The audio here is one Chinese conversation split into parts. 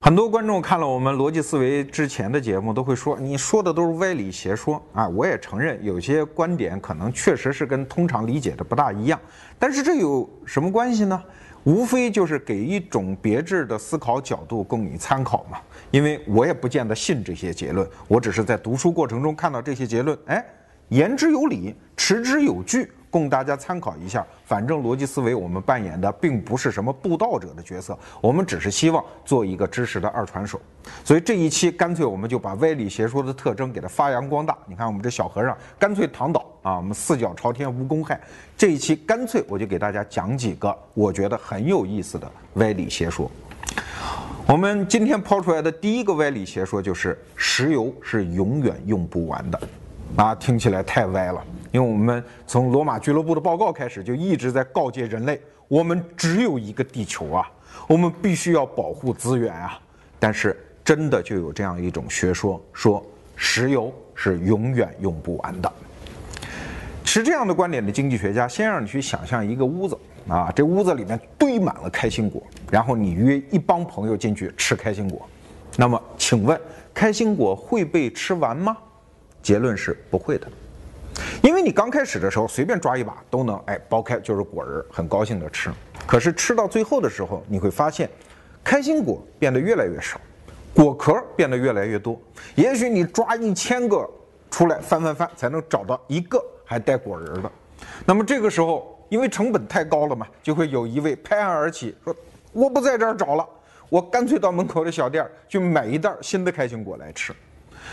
很多观众看了我们逻辑思维之前的节目，都会说你说的都是歪理邪说啊！我也承认有些观点可能确实是跟通常理解的不大一样，但是这有什么关系呢？无非就是给一种别致的思考角度供你参考嘛。因为我也不见得信这些结论，我只是在读书过程中看到这些结论，哎，言之有理，持之有据。供大家参考一下，反正逻辑思维我们扮演的并不是什么布道者的角色，我们只是希望做一个知识的二传手。所以这一期干脆我们就把歪理邪说的特征给它发扬光大。你看我们这小和尚干脆躺倒啊，我们四脚朝天无公害。这一期干脆我就给大家讲几个我觉得很有意思的歪理邪说。我们今天抛出来的第一个歪理邪说就是石油是永远用不完的。啊，听起来太歪了。因为我们从罗马俱乐部的报告开始，就一直在告诫人类：我们只有一个地球啊，我们必须要保护资源啊。但是真的就有这样一种学说，说石油是永远用不完的。持这样的观点的经济学家，先让你去想象一个屋子啊，这屋子里面堆满了开心果，然后你约一帮朋友进去吃开心果。那么，请问开心果会被吃完吗？结论是不会的，因为你刚开始的时候随便抓一把都能，哎，剥开就是果仁，很高兴的吃。可是吃到最后的时候，你会发现，开心果变得越来越少，果壳变得越来越多。也许你抓一千个出来翻翻翻，才能找到一个还带果仁的。那么这个时候，因为成本太高了嘛，就会有一位拍案而起，说我不在这儿找了，我干脆到门口的小店去买一袋新的开心果来吃。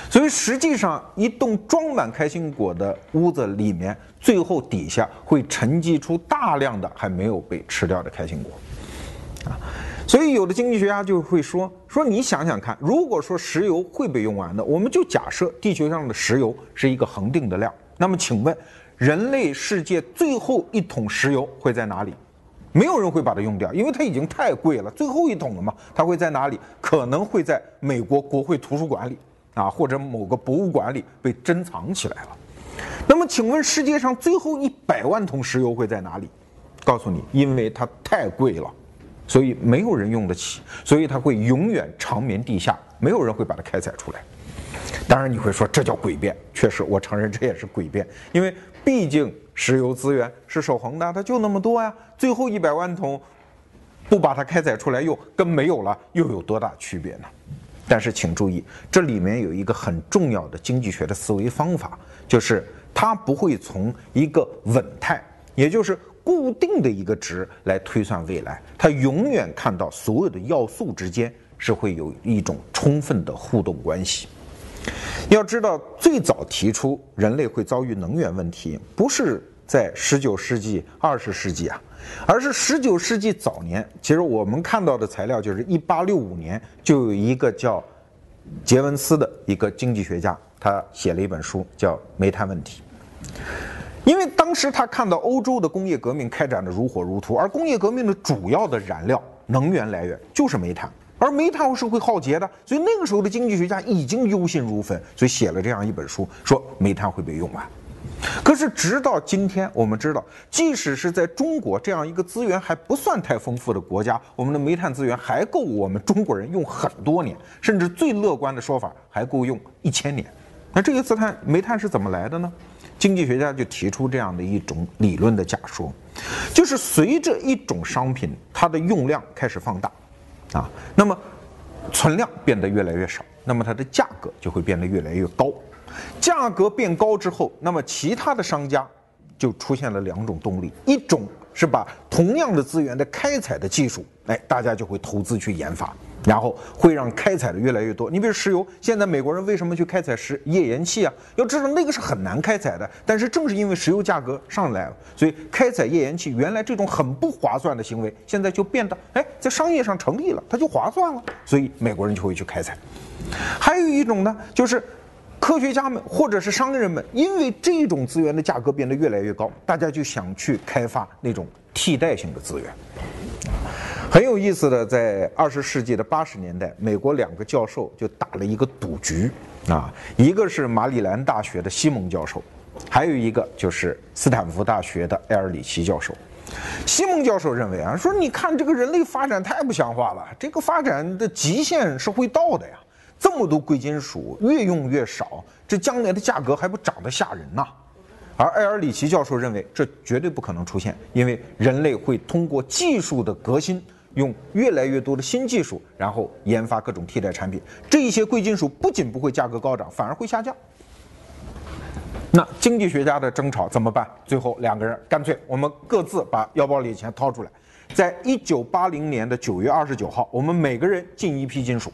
所以实际上，一栋装满开心果的屋子里面，最后底下会沉积出大量的还没有被吃掉的开心果，啊，所以有的经济学家就会说说你想想看，如果说石油会被用完的，我们就假设地球上的石油是一个恒定的量，那么请问，人类世界最后一桶石油会在哪里？没有人会把它用掉，因为它已经太贵了，最后一桶了嘛，它会在哪里？可能会在美国国会图书馆里。啊，或者某个博物馆里被珍藏起来了。那么，请问世界上最后一百万桶石油会在哪里？告诉你，因为它太贵了，所以没有人用得起，所以它会永远长眠地下，没有人会把它开采出来。当然，你会说这叫诡辩，确实，我承认这也是诡辩，因为毕竟石油资源是守恒的，它就那么多呀。最后一百万桶不把它开采出来用，跟没有了又有多大区别呢？但是请注意，这里面有一个很重要的经济学的思维方法，就是它不会从一个稳态，也就是固定的一个值来推算未来，它永远看到所有的要素之间是会有一种充分的互动关系。要知道，最早提出人类会遭遇能源问题，不是在十九世纪、二十世纪啊。而是十九世纪早年，其实我们看到的材料就是一八六五年就有一个叫杰文斯的一个经济学家，他写了一本书叫《煤炭问题》。因为当时他看到欧洲的工业革命开展的如火如荼，而工业革命的主要的燃料能源来源就是煤炭，而煤炭是会耗竭的，所以那个时候的经济学家已经忧心如焚，所以写了这样一本书，说煤炭会被用完。可是，直到今天，我们知道，即使是在中国这样一个资源还不算太丰富的国家，我们的煤炭资源还够我们中国人用很多年，甚至最乐观的说法还够用一千年。那这些资炭煤炭是怎么来的呢？经济学家就提出这样的一种理论的假说，就是随着一种商品它的用量开始放大，啊，那么存量变得越来越少，那么它的价格就会变得越来越高。价格变高之后，那么其他的商家就出现了两种动力：一种是把同样的资源的开采的技术，哎，大家就会投资去研发，然后会让开采的越来越多。你比如石油，现在美国人为什么去开采石页岩气啊？要知道那个是很难开采的，但是正是因为石油价格上来了，所以开采页岩气原来这种很不划算的行为，现在就变得哎，在商业上成立了，它就划算了，所以美国人就会去开采。还有一种呢，就是。科学家们或者是商人们，因为这种资源的价格变得越来越高，大家就想去开发那种替代性的资源。很有意思的，在二十世纪的八十年代，美国两个教授就打了一个赌局啊，一个是马里兰大学的西蒙教授，还有一个就是斯坦福大学的埃尔里奇教授。西蒙教授认为啊，说你看这个人类发展太不像话了，这个发展的极限是会到的呀。这么多贵金属越用越少，这将来的价格还不涨得吓人呐？而埃尔里奇教授认为这绝对不可能出现，因为人类会通过技术的革新，用越来越多的新技术，然后研发各种替代产品。这一些贵金属不仅不会价格高涨，反而会下降。那经济学家的争吵怎么办？最后两个人干脆我们各自把腰包里的钱掏出来，在一九八零年的九月二十九号，我们每个人进一批金属。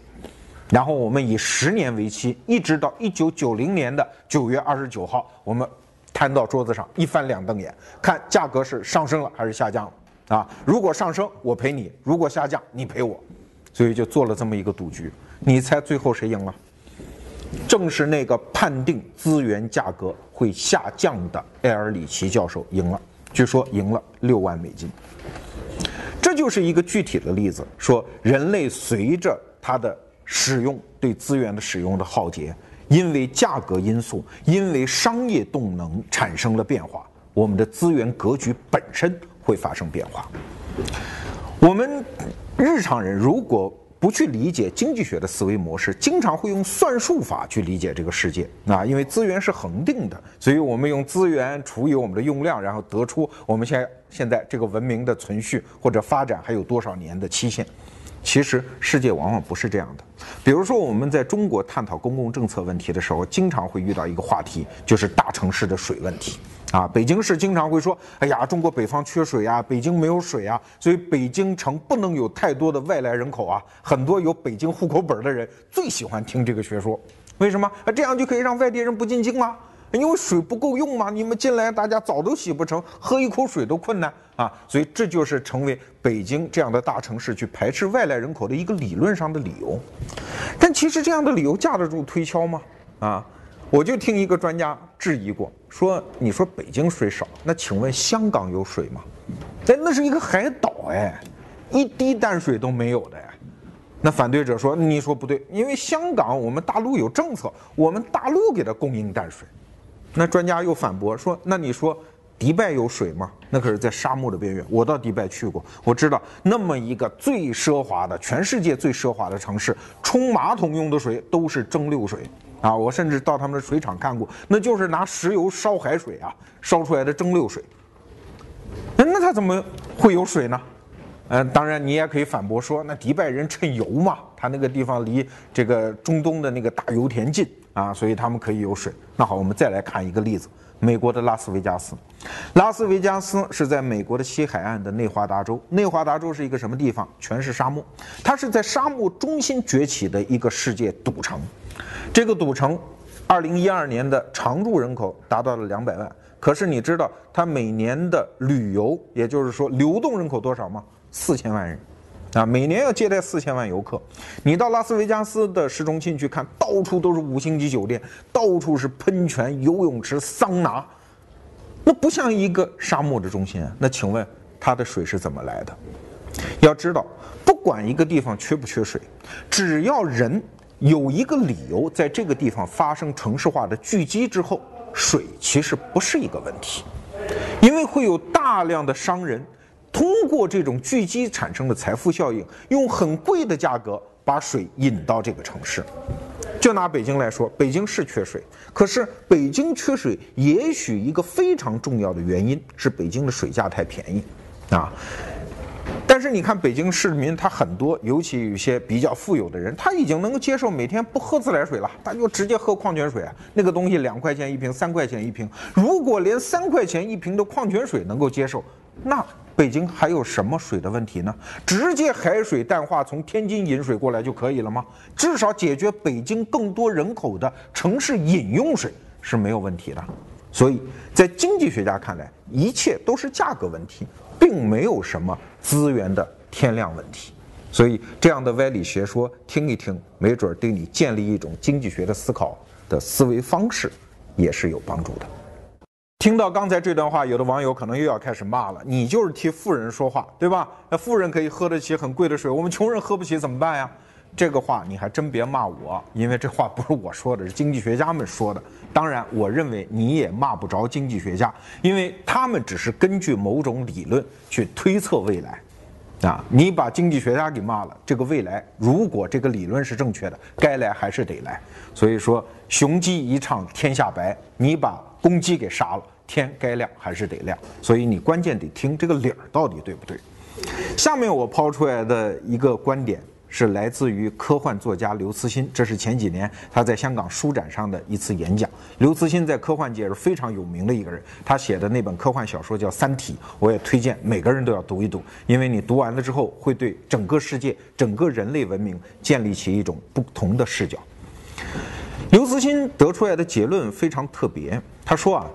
然后我们以十年为期，一直到一九九零年的九月二十九号，我们摊到桌子上，一翻两瞪眼，看价格是上升了还是下降了啊？如果上升，我赔你；如果下降，你赔我。所以就做了这么一个赌局。你猜最后谁赢了？正是那个判定资源价格会下降的埃尔里奇教授赢了，据说赢了六万美金。这就是一个具体的例子，说人类随着他的。使用对资源的使用的浩劫，因为价格因素，因为商业动能产生了变化，我们的资源格局本身会发生变化。我们日常人如果不去理解经济学的思维模式，经常会用算术法去理解这个世界啊，因为资源是恒定的，所以我们用资源除以我们的用量，然后得出我们现在现在这个文明的存续或者发展还有多少年的期限。其实世界往往不是这样的。比如说，我们在中国探讨公共政策问题的时候，经常会遇到一个话题，就是大城市的水问题。啊，北京市经常会说：“哎呀，中国北方缺水啊，北京没有水啊，所以北京城不能有太多的外来人口啊。”很多有北京户口本的人最喜欢听这个学说，为什么？啊，这样就可以让外地人不进京吗？因为水不够用嘛，你们进来大家澡都洗不成，喝一口水都困难啊，所以这就是成为北京这样的大城市去排斥外来人口的一个理论上的理由。但其实这样的理由架得住推敲吗？啊，我就听一个专家质疑过，说你说北京水少，那请问香港有水吗？哎，那是一个海岛哎，一滴淡水都没有的呀。那反对者说，你说不对，因为香港我们大陆有政策，我们大陆给它供应淡水。那专家又反驳说：“那你说，迪拜有水吗？那可是在沙漠的边缘。我到迪拜去过，我知道那么一个最奢华的、全世界最奢华的城市，冲马桶用的水都是蒸馏水啊！我甚至到他们的水厂看过，那就是拿石油烧海水啊，烧出来的蒸馏水。那那他怎么会有水呢？嗯，当然你也可以反驳说，那迪拜人趁油嘛，他那个地方离这个中东的那个大油田近。”啊，所以他们可以有水。那好，我们再来看一个例子：美国的拉斯维加斯。拉斯维加斯是在美国的西海岸的内华达州。内华达州是一个什么地方？全是沙漠。它是在沙漠中心崛起的一个世界赌城。这个赌城，二零一二年的常住人口达到了两百万。可是你知道它每年的旅游，也就是说流动人口多少吗？四千万人。啊，每年要接待四千万游客。你到拉斯维加斯的市中心去看，到处都是五星级酒店，到处是喷泉、游泳池、桑拿，那不像一个沙漠的中心啊。那请问它的水是怎么来的？要知道，不管一个地方缺不缺水，只要人有一个理由在这个地方发生城市化的聚集之后，水其实不是一个问题，因为会有大量的商人。通过这种聚集产生的财富效应，用很贵的价格把水引到这个城市。就拿北京来说，北京是缺水，可是北京缺水，也许一个非常重要的原因是北京的水价太便宜，啊。但是你看，北京市民他很多，尤其有些比较富有的人，他已经能够接受每天不喝自来水了，他就直接喝矿泉水啊。那个东西两块钱一瓶，三块钱一瓶。如果连三块钱一瓶的矿泉水能够接受，那北京还有什么水的问题呢？直接海水淡化，从天津引水过来就可以了吗？至少解决北京更多人口的城市饮用水是没有问题的。所以在经济学家看来，一切都是价格问题，并没有什么资源的天量问题。所以这样的歪理学说听一听，没准对你建立一种经济学的思考的思维方式也是有帮助的。听到刚才这段话，有的网友可能又要开始骂了：“你就是替富人说话，对吧？那富人可以喝得起很贵的水，我们穷人喝不起怎么办呀？”这个话你还真别骂我，因为这话不是我说的，是经济学家们说的。当然，我认为你也骂不着经济学家，因为他们只是根据某种理论去推测未来。啊，你把经济学家给骂了，这个未来如果这个理论是正确的，该来还是得来。所以说，雄鸡一唱天下白，你把公鸡给杀了，天该亮还是得亮。所以你关键得听这个理儿到底对不对。下面我抛出来的一个观点。是来自于科幻作家刘慈欣，这是前几年他在香港书展上的一次演讲。刘慈欣在科幻界是非常有名的一个人，他写的那本科幻小说叫《三体》，我也推荐每个人都要读一读，因为你读完了之后会对整个世界、整个人类文明建立起一种不同的视角。刘慈欣得出来的结论非常特别，他说啊，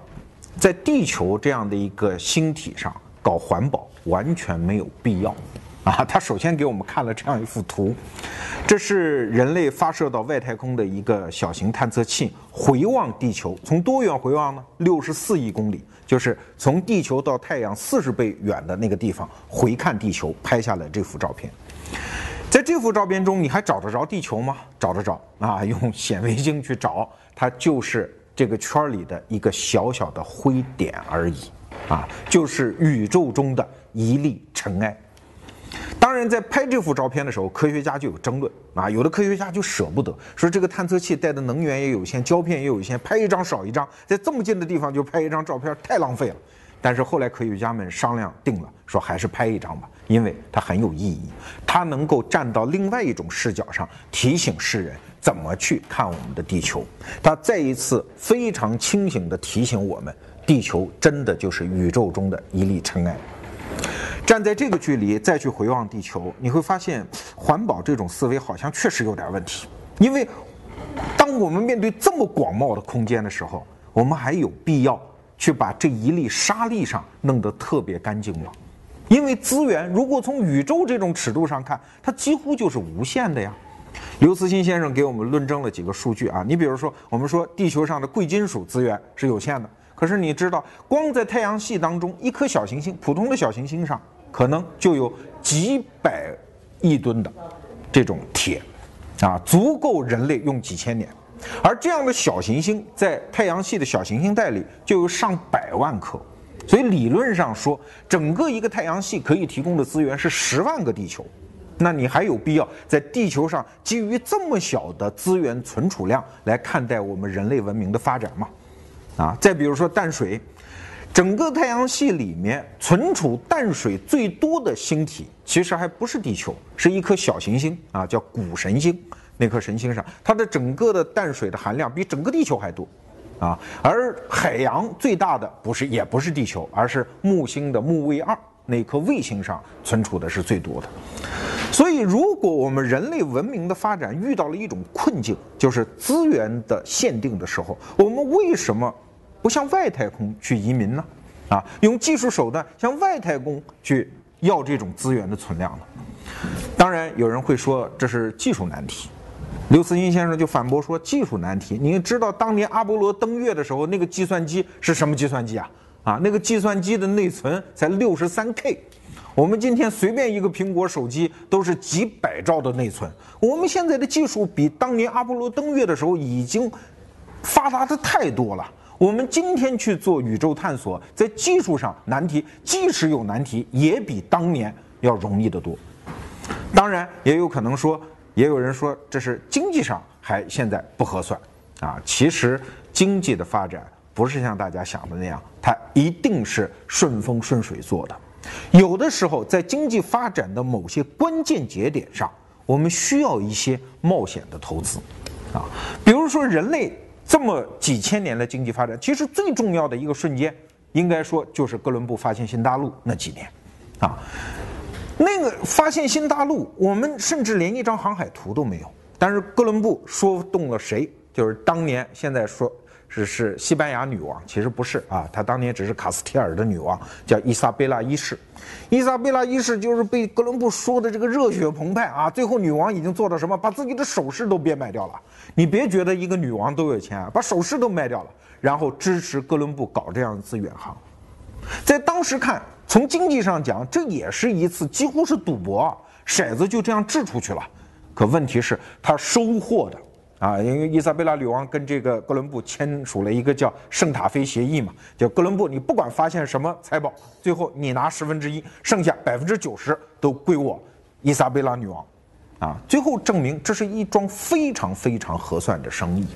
在地球这样的一个星体上搞环保完全没有必要。啊，他首先给我们看了这样一幅图，这是人类发射到外太空的一个小型探测器，回望地球，从多远回望呢？六十四亿公里，就是从地球到太阳四十倍远的那个地方回看地球，拍下了这幅照片。在这幅照片中，你还找得着地球吗？找得着啊，用显微镜去找，它就是这个圈里的一个小小的灰点而已，啊，就是宇宙中的一粒尘埃。当然，在拍这幅照片的时候，科学家就有争论啊。有的科学家就舍不得，说这个探测器带的能源也有限，胶片也有限，拍一张少一张，在这么近的地方就拍一张照片，太浪费了。但是后来科学家们商量定了，说还是拍一张吧，因为它很有意义，它能够站到另外一种视角上，提醒世人怎么去看我们的地球。它再一次非常清醒地提醒我们，地球真的就是宇宙中的一粒尘埃。站在这个距离再去回望地球，你会发现环保这种思维好像确实有点问题。因为当我们面对这么广袤的空间的时候，我们还有必要去把这一粒沙粒上弄得特别干净吗？因为资源如果从宇宙这种尺度上看，它几乎就是无限的呀。刘慈欣先生给我们论证了几个数据啊，你比如说，我们说地球上的贵金属资源是有限的，可是你知道，光在太阳系当中一颗小行星，普通的小行星上。可能就有几百亿吨的这种铁，啊，足够人类用几千年。而这样的小行星在太阳系的小行星带里就有上百万颗，所以理论上说，整个一个太阳系可以提供的资源是十万个地球。那你还有必要在地球上基于这么小的资源存储量来看待我们人类文明的发展吗？啊，再比如说淡水。整个太阳系里面存储淡水最多的星体，其实还不是地球，是一颗小行星啊，叫谷神星。那颗神星上，它的整个的淡水的含量比整个地球还多，啊。而海洋最大的不是，也不是地球，而是木星的木卫二那颗卫星上存储的是最多的。所以，如果我们人类文明的发展遇到了一种困境，就是资源的限定的时候，我们为什么？不向外太空去移民呢？啊，用技术手段向外太空去要这种资源的存量呢？当然，有人会说这是技术难题。刘慈欣先生就反驳说：“技术难题，您知道当年阿波罗登月的时候，那个计算机是什么计算机啊？啊，那个计算机的内存才六十三 K，我们今天随便一个苹果手机都是几百兆的内存。我们现在的技术比当年阿波罗登月的时候已经发达的太多了。”我们今天去做宇宙探索，在技术上难题，即使有难题，也比当年要容易得多。当然，也有可能说，也有人说这是经济上还现在不合算啊。其实经济的发展不是像大家想的那样，它一定是顺风顺水做的。有的时候，在经济发展的某些关键节点上，我们需要一些冒险的投资啊，比如说人类。这么几千年的经济发展，其实最重要的一个瞬间，应该说就是哥伦布发现新大陆那几年，啊，那个发现新大陆，我们甚至连一张航海图都没有。但是哥伦布说动了谁？就是当年现在说。只是西班牙女王，其实不是啊，她当年只是卡斯提尔的女王，叫伊莎贝拉一世。伊莎贝拉一世就是被哥伦布说的这个热血澎湃啊，最后女王已经做到什么，把自己的首饰都变卖掉了。你别觉得一个女王都有钱，啊把首饰都卖掉了，然后支持哥伦布搞这样一次远航。在当时看，从经济上讲，这也是一次几乎是赌博，骰子就这样掷出去了。可问题是，他收获的啊，因为伊莎贝拉女王跟这个哥伦布签署了一个叫圣塔菲协议嘛，叫哥伦布，你不管发现什么财宝，最后你拿十分之一，剩下百分之九十都归我，伊莎贝拉女王，啊，最后证明这是一桩非常非常合算的生意，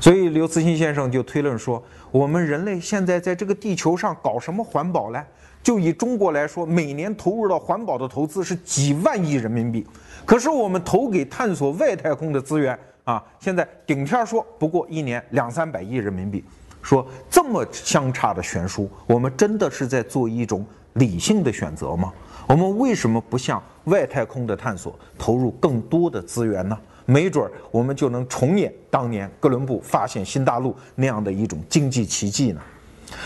所以刘慈欣先生就推论说，我们人类现在在这个地球上搞什么环保呢？就以中国来说，每年投入到环保的投资是几万亿人民币。可是我们投给探索外太空的资源啊，现在顶天说不过一年两三百亿人民币，说这么相差的悬殊，我们真的是在做一种理性的选择吗？我们为什么不向外太空的探索投入更多的资源呢？没准儿我们就能重演当年哥伦布发现新大陆那样的一种经济奇迹呢？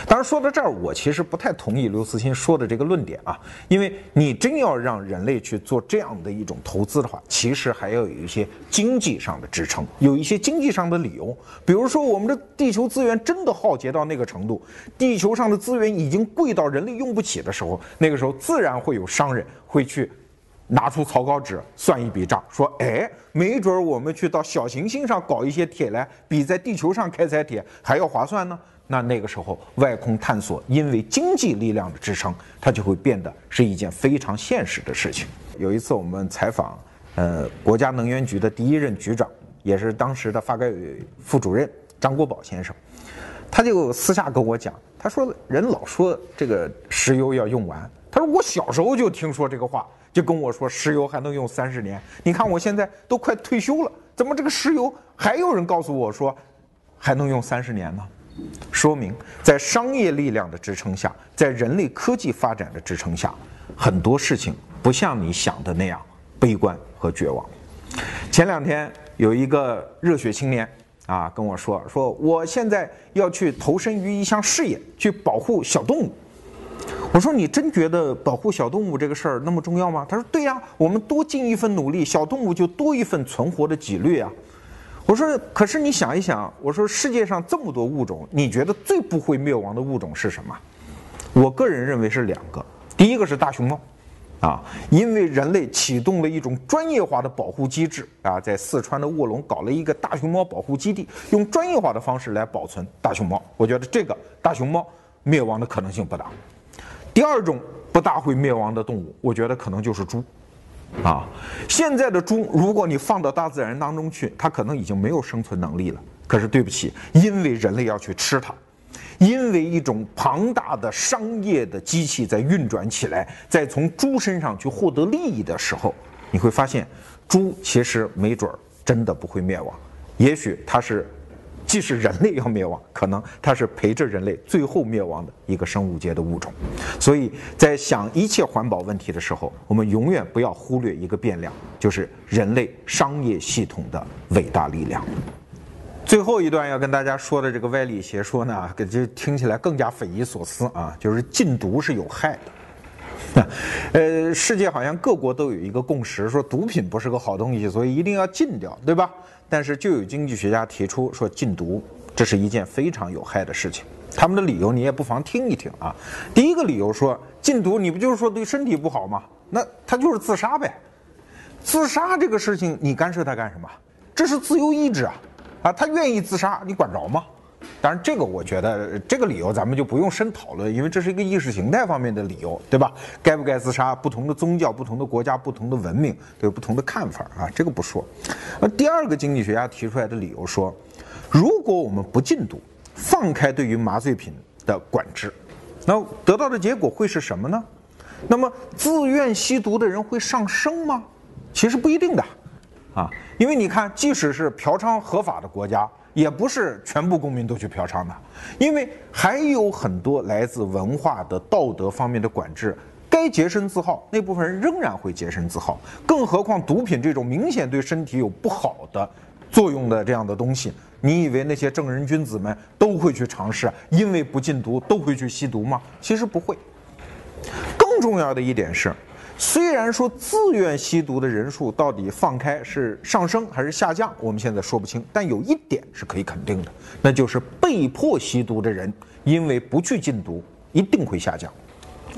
当然，说到这儿，我其实不太同意刘慈欣说的这个论点啊，因为你真要让人类去做这样的一种投资的话，其实还要有一些经济上的支撑，有一些经济上的理由。比如说，我们的地球资源真的耗竭到那个程度，地球上的资源已经贵到人类用不起的时候，那个时候自然会有商人会去拿出草稿纸算一笔账，说：“哎，没准我们去到小行星上搞一些铁来，比在地球上开采铁还要划算呢。”那那个时候，外空探索因为经济力量的支撑，它就会变得是一件非常现实的事情。有一次我们采访，呃，国家能源局的第一任局长，也是当时的发改委副主任张国宝先生，他就私下跟我讲，他说人老说这个石油要用完，他说我小时候就听说这个话，就跟我说石油还能用三十年。你看我现在都快退休了，怎么这个石油还有人告诉我说还能用三十年呢？说明，在商业力量的支撑下，在人类科技发展的支撑下，很多事情不像你想的那样悲观和绝望。前两天有一个热血青年啊跟我说，说我现在要去投身于一项事业，去保护小动物。我说你真觉得保护小动物这个事儿那么重要吗？他说对呀，我们多尽一份努力，小动物就多一份存活的几率啊。我说，可是你想一想，我说世界上这么多物种，你觉得最不会灭亡的物种是什么？我个人认为是两个，第一个是大熊猫，啊，因为人类启动了一种专业化的保护机制啊，在四川的卧龙搞了一个大熊猫保护基地，用专业化的方式来保存大熊猫。我觉得这个大熊猫灭亡的可能性不大。第二种不大会灭亡的动物，我觉得可能就是猪。啊，现在的猪，如果你放到大自然当中去，它可能已经没有生存能力了。可是对不起，因为人类要去吃它，因为一种庞大的商业的机器在运转起来，在从猪身上去获得利益的时候，你会发现，猪其实没准儿真的不会灭亡，也许它是。即使人类要灭亡，可能它是陪着人类最后灭亡的一个生物界的物种。所以在想一切环保问题的时候，我们永远不要忽略一个变量，就是人类商业系统的伟大力量。最后一段要跟大家说的这个歪理邪说呢，就听起来更加匪夷所思啊，就是禁毒是有害的。呃，世界好像各国都有一个共识，说毒品不是个好东西，所以一定要禁掉，对吧？但是就有经济学家提出说禁毒这是一件非常有害的事情，他们的理由你也不妨听一听啊。第一个理由说禁毒你不就是说对身体不好吗？那他就是自杀呗。自杀这个事情你干涉他干什么？这是自由意志啊，啊他愿意自杀你管着吗？当然，这个我觉得这个理由咱们就不用深讨论，因为这是一个意识形态方面的理由，对吧？该不该自杀？不同的宗教、不同的国家、不同的文明都有不同的看法啊，这个不说。那第二个经济学家提出来的理由说，如果我们不禁毒，放开对于麻醉品的管制，那得到的结果会是什么呢？那么自愿吸毒的人会上升吗？其实不一定的，啊，因为你看，即使是嫖娼合法的国家。也不是全部公民都去嫖娼的，因为还有很多来自文化的道德方面的管制，该洁身自好那部分人仍然会洁身自好，更何况毒品这种明显对身体有不好的作用的这样的东西，你以为那些正人君子们都会去尝试，因为不禁毒都会去吸毒吗？其实不会。更重要的一点是。虽然说自愿吸毒的人数到底放开是上升还是下降，我们现在说不清。但有一点是可以肯定的，那就是被迫吸毒的人，因为不去禁毒，一定会下降。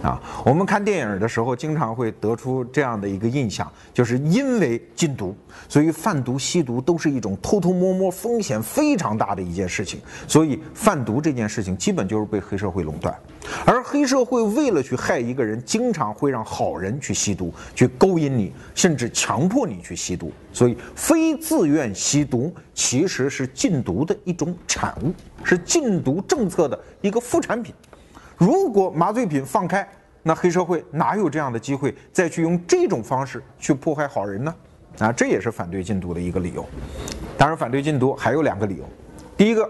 啊，我们看电影的时候，经常会得出这样的一个印象，就是因为禁毒，所以贩毒、吸毒都是一种偷偷摸摸、风险非常大的一件事情。所以贩毒这件事情基本就是被黑社会垄断，而黑社会为了去害一个人，经常会让好人去吸毒，去勾引你，甚至强迫你去吸毒。所以非自愿吸毒其实是禁毒的一种产物，是禁毒政策的一个副产品。如果麻醉品放开，那黑社会哪有这样的机会再去用这种方式去迫害好人呢？啊，这也是反对禁毒的一个理由。当然，反对禁毒还有两个理由。第一个，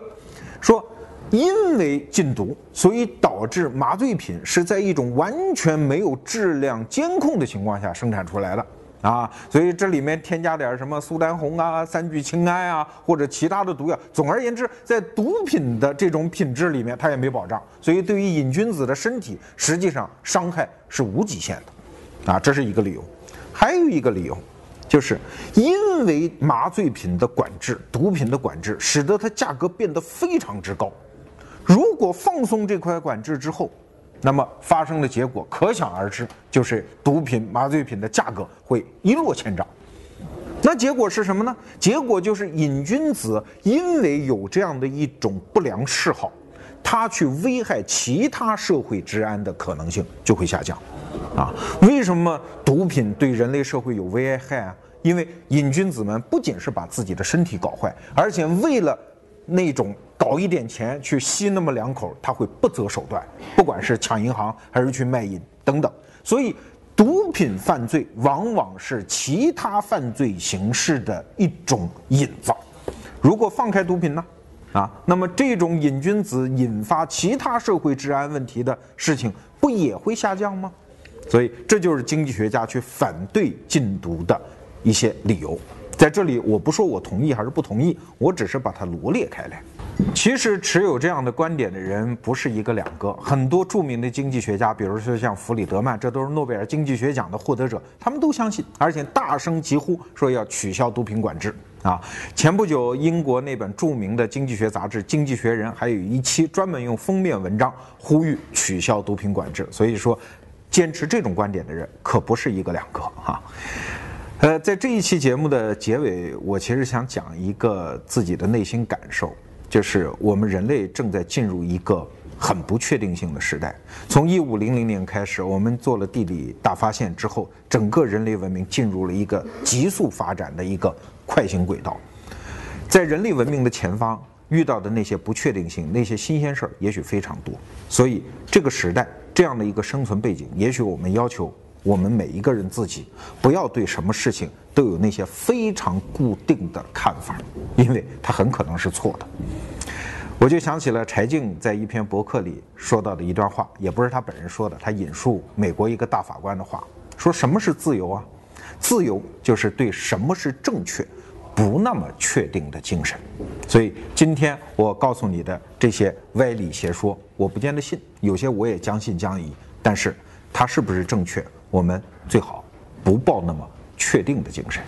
说因为禁毒，所以导致麻醉品是在一种完全没有质量监控的情况下生产出来的。啊，所以这里面添加点什么苏丹红啊、三聚氰胺啊，或者其他的毒药。总而言之，在毒品的这种品质里面，它也没保障。所以对于瘾君子的身体，实际上伤害是无极限的。啊，这是一个理由。还有一个理由，就是因为麻醉品的管制、毒品的管制，使得它价格变得非常之高。如果放松这块管制之后，那么发生的结果可想而知，就是毒品、麻醉品的价格会一落千丈。那结果是什么呢？结果就是瘾君子因为有这样的一种不良嗜好，他去危害其他社会治安的可能性就会下降。啊，为什么毒品对人类社会有危害啊？因为瘾君子们不仅是把自己的身体搞坏，而且为了那种。搞一点钱去吸那么两口，他会不择手段，不管是抢银行还是去卖淫等等。所以，毒品犯罪往往是其他犯罪形式的一种引子。如果放开毒品呢？啊，那么这种瘾君子引发其他社会治安问题的事情，不也会下降吗？所以，这就是经济学家去反对禁毒的一些理由。在这里，我不说我同意还是不同意，我只是把它罗列开来。其实持有这样的观点的人不是一个两个，很多著名的经济学家，比如说像弗里德曼，这都是诺贝尔经济学奖的获得者，他们都相信，而且大声疾呼说要取消毒品管制啊。前不久，英国那本著名的经济学杂志《经济学人》还有一期专门用封面文章呼吁取消毒品管制。所以说，坚持这种观点的人可不是一个两个哈。呃，在这一期节目的结尾，我其实想讲一个自己的内心感受。就是我们人类正在进入一个很不确定性的时代。从一五零零年开始，我们做了地理大发现之后，整个人类文明进入了一个急速发展的一个快行轨道。在人类文明的前方遇到的那些不确定性、那些新鲜事儿，也许非常多。所以这个时代这样的一个生存背景，也许我们要求我们每一个人自己，不要对什么事情。都有那些非常固定的看法，因为他很可能是错的。我就想起了柴静在一篇博客里说到的一段话，也不是他本人说的，他引述美国一个大法官的话，说什么是自由啊？自由就是对什么是正确不那么确定的精神。所以今天我告诉你的这些歪理邪说，我不见得信，有些我也将信将疑，但是它是不是正确，我们最好不抱那么。确定的精神。